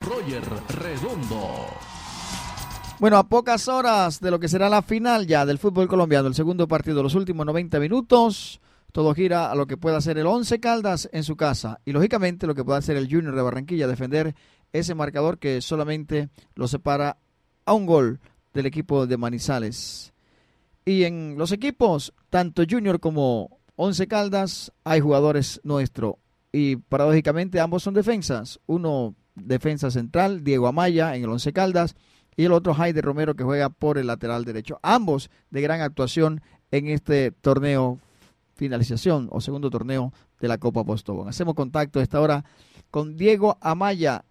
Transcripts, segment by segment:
Roger Redondo. Bueno, a pocas horas de lo que será la final ya del fútbol colombiano, el segundo partido, los últimos 90 minutos, todo gira a lo que pueda hacer el Once Caldas en su casa y lógicamente lo que pueda hacer el Junior de Barranquilla, defender ese marcador que solamente lo separa a un gol del equipo de Manizales. Y en los equipos, tanto Junior como Once Caldas, hay jugadores nuestros. Y paradójicamente ambos son defensas. Uno defensa central, Diego Amaya en el Once Caldas y el otro Jaide Romero que juega por el lateral derecho. Ambos de gran actuación en este torneo finalización o segundo torneo de la Copa Postobón. Hacemos contacto a esta hora con Diego Amaya,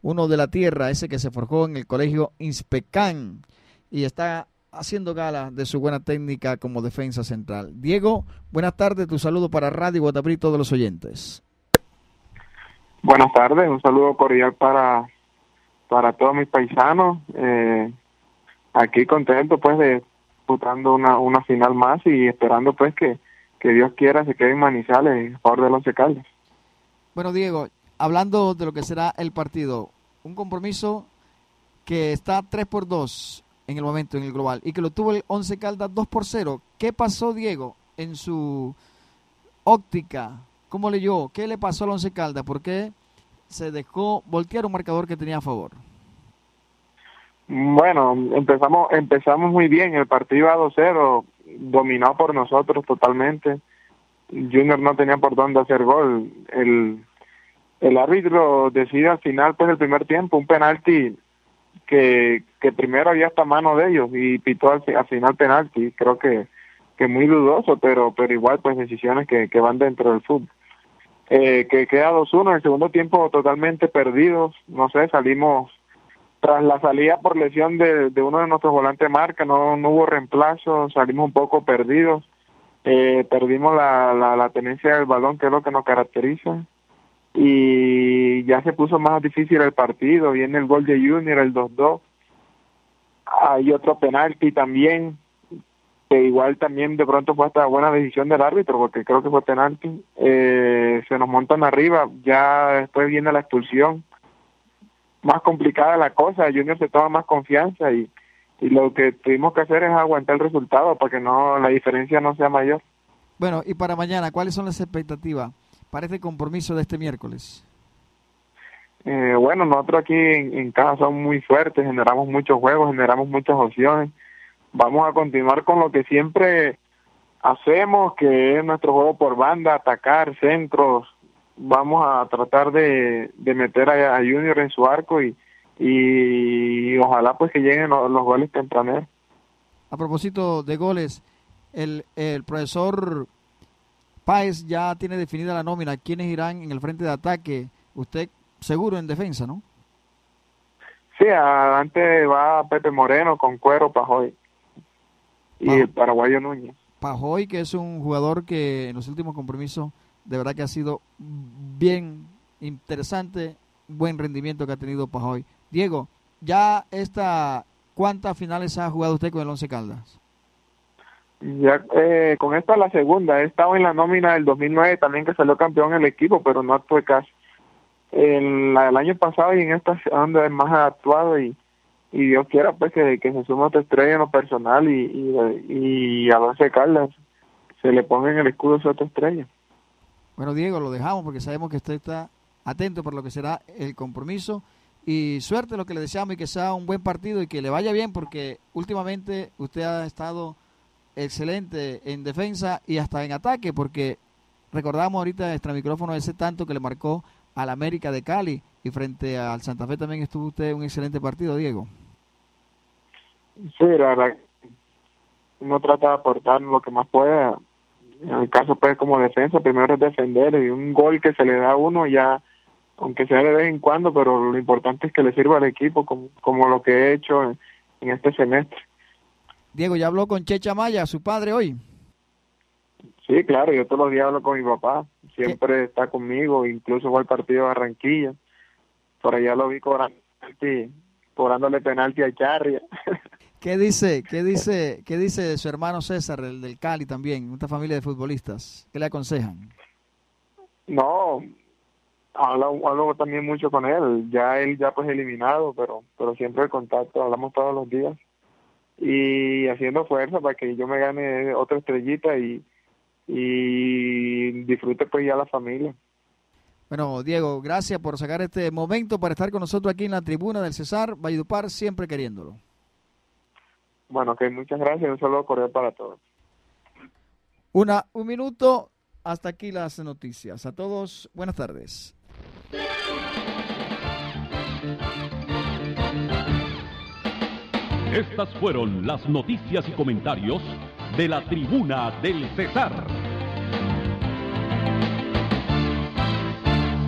uno de la tierra, ese que se forjó en el colegio Inspecán y está haciendo gala de su buena técnica como defensa central. Diego, buenas tardes, tu saludo para Radio Guataprí y todos los oyentes. Buenas tardes, un saludo cordial para, para todos mis paisanos. Eh, aquí contento pues de disputando una, una final más y esperando pues que, que Dios quiera se quede en Manizales en favor de los Caldas. Bueno, Diego, hablando de lo que será el partido, un compromiso que está 3 por 2 en el momento en el global y que lo tuvo el 11 Caldas 2 por 0. ¿Qué pasó, Diego, en su óptica ¿Cómo leyó? ¿Qué le pasó al Once Caldas? ¿Por qué se dejó voltear un marcador que tenía a favor? Bueno, empezamos empezamos muy bien. El partido iba 2-0, dominado por nosotros totalmente. Junior no tenía por dónde hacer gol. El, el árbitro decide al final, pues, el primer tiempo, un penalti que, que primero había hasta mano de ellos y pitó al, al final penalti. Creo que, que muy dudoso, pero, pero igual, pues, decisiones que, que van dentro del fútbol eh, que queda 2-1 en el segundo tiempo totalmente perdidos, no sé, salimos tras la salida por lesión de, de uno de nuestros volantes marca, no, no hubo reemplazo, salimos un poco perdidos, eh, perdimos la, la, la tenencia del balón, que es lo que nos caracteriza, y ya se puso más difícil el partido, viene el gol de Junior, el 2-2, hay otro penalti también, que igual también de pronto fue hasta buena decisión del árbitro, porque creo que fue penalti, eh, se nos montan arriba, ya después viene la expulsión, más complicada la cosa, Junior se toma más confianza y, y lo que tuvimos que hacer es aguantar el resultado para que no la diferencia no sea mayor. Bueno, y para mañana, ¿cuáles son las expectativas para este compromiso de este miércoles? Eh, bueno, nosotros aquí en, en casa somos muy fuertes, generamos muchos juegos, generamos muchas opciones vamos a continuar con lo que siempre hacemos, que es nuestro juego por banda, atacar centros. Vamos a tratar de, de meter a, Junior en su arco y, y ojalá pues que lleguen los, goles tempraneros. A propósito de goles, el, el profesor Páez ya tiene definida la nómina, quiénes irán en el frente de ataque. Usted seguro en defensa, ¿no? Sí, adelante va Pepe Moreno con Cuero Pajoy y el paraguayo Núñez. Pajoy, que es un jugador que en los últimos compromisos de verdad que ha sido bien interesante, buen rendimiento que ha tenido Pajoy. Diego, ya esta, ¿cuántas finales ha jugado usted con el Once Caldas? Ya eh, con esta la segunda, he estado en la nómina del 2009 también que salió campeón el equipo, pero no actué casi. El, el año pasado y en esta donde más ha actuado y y Dios quiera pues que, que se suma otra estrella en lo personal y, y, y a Once Caldas se le ponga en el escudo su otra estrella. Bueno, Diego, lo dejamos porque sabemos que usted está atento por lo que será el compromiso y suerte lo que le deseamos y que sea un buen partido y que le vaya bien porque últimamente usted ha estado excelente en defensa y hasta en ataque porque recordamos ahorita nuestro micrófono ese tanto que le marcó al América de Cali y frente al Santa Fe también estuvo usted un excelente partido, Diego. Sí, la verdad, uno trata de aportar lo que más pueda. En el caso, pues, como defensa, primero es defender y un gol que se le da a uno ya aunque sea de vez en cuando, pero lo importante es que le sirva al equipo como, como lo que he hecho en, en este semestre. Diego, ¿ya habló con Checha Maya, su padre, hoy? Sí, claro, yo todos los días hablo con mi papá, siempre está conmigo, incluso fue al partido de Barranquilla, por allá lo vi cobrando, cobrándole penalti a Charria. ¿Qué dice, qué dice, qué dice su hermano César, el del Cali también, una familia de futbolistas? ¿Qué le aconsejan? No, hablo, hablo también mucho con él, ya él ya pues eliminado, pero, pero siempre el contacto, hablamos todos los días y haciendo fuerza para que yo me gane otra estrellita y, y disfrute pues ya la familia. Bueno, Diego, gracias por sacar este momento para estar con nosotros aquí en la tribuna del César, Valledupar, siempre queriéndolo. Bueno, que muchas gracias. Un saludo cordial para todos. Una, un minuto. Hasta aquí las noticias. A todos, buenas tardes. Estas fueron las noticias y comentarios de la tribuna del César.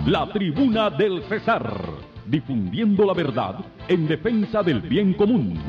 La tribuna del César, difundiendo la verdad en defensa del bien común.